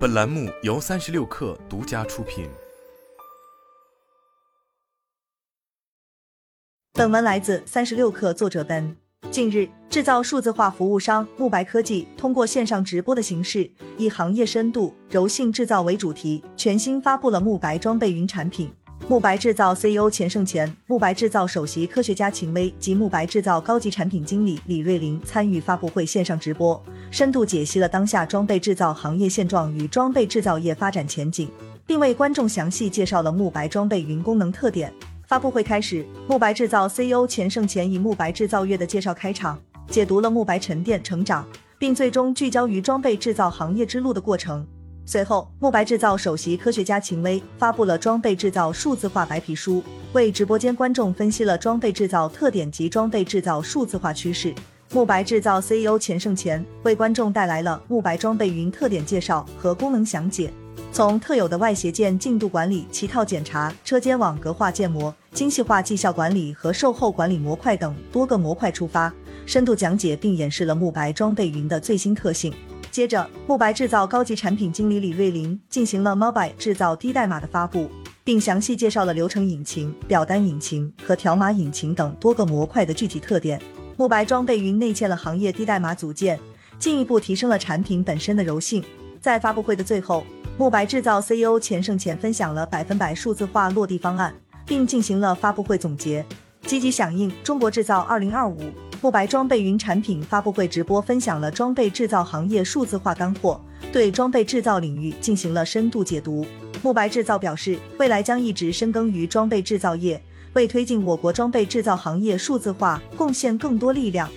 本栏目由三十六氪独家出品。本文来自三十六氪，作者本。近日，制造数字化服务商慕白科技通过线上直播的形式，以行业深度、柔性制造为主题，全新发布了慕白装备云产品。慕白制造 CEO 钱胜前、慕白制造首席科学家秦威及慕白制造高级产品经理李瑞林参与发布会线上直播，深度解析了当下装备制造行业现状与装备制造业发展前景，并为观众详细介绍了慕白装备云功能特点。发布会开始，慕白制造 CEO 钱胜前以慕白制造业的介绍开场，解读了慕白沉淀成长，并最终聚焦于装备制造行业之路的过程。随后，慕白制造首席科学家秦威发布了装备制造数字化白皮书，为直播间观众分析了装备制造特点及装备制造数字化趋势。慕白制造 CEO 钱胜钱为观众带来了慕白装备云特点介绍和功能详解，从特有的外协件进度管理、齐套检查、车间网格化建模、精细化绩效管理和售后管理模块等多个模块出发，深度讲解并演示了慕白装备云的最新特性。接着慕白制造高级产品经理李瑞林进行了 mobile 制造低代码的发布并详细介绍了流程引擎表单引擎和条码引擎等多个模块的具体特点。慕白装备云内嵌了行业低代码组件进一步提升了产品本身的柔性。在发布会的最后慕白制造 ceo 钱胜前分享了百分百数字化落地方案并进行了发布会总结。积极响应中国制造二零二五慕白装备云产品发布会直播分享了装备制造行业数字化干货对装备制造领域进行了深度解读。慕白制造表示未来将一直深耕于装备制造业为推进我国装备制造行业数字化贡献更多力量。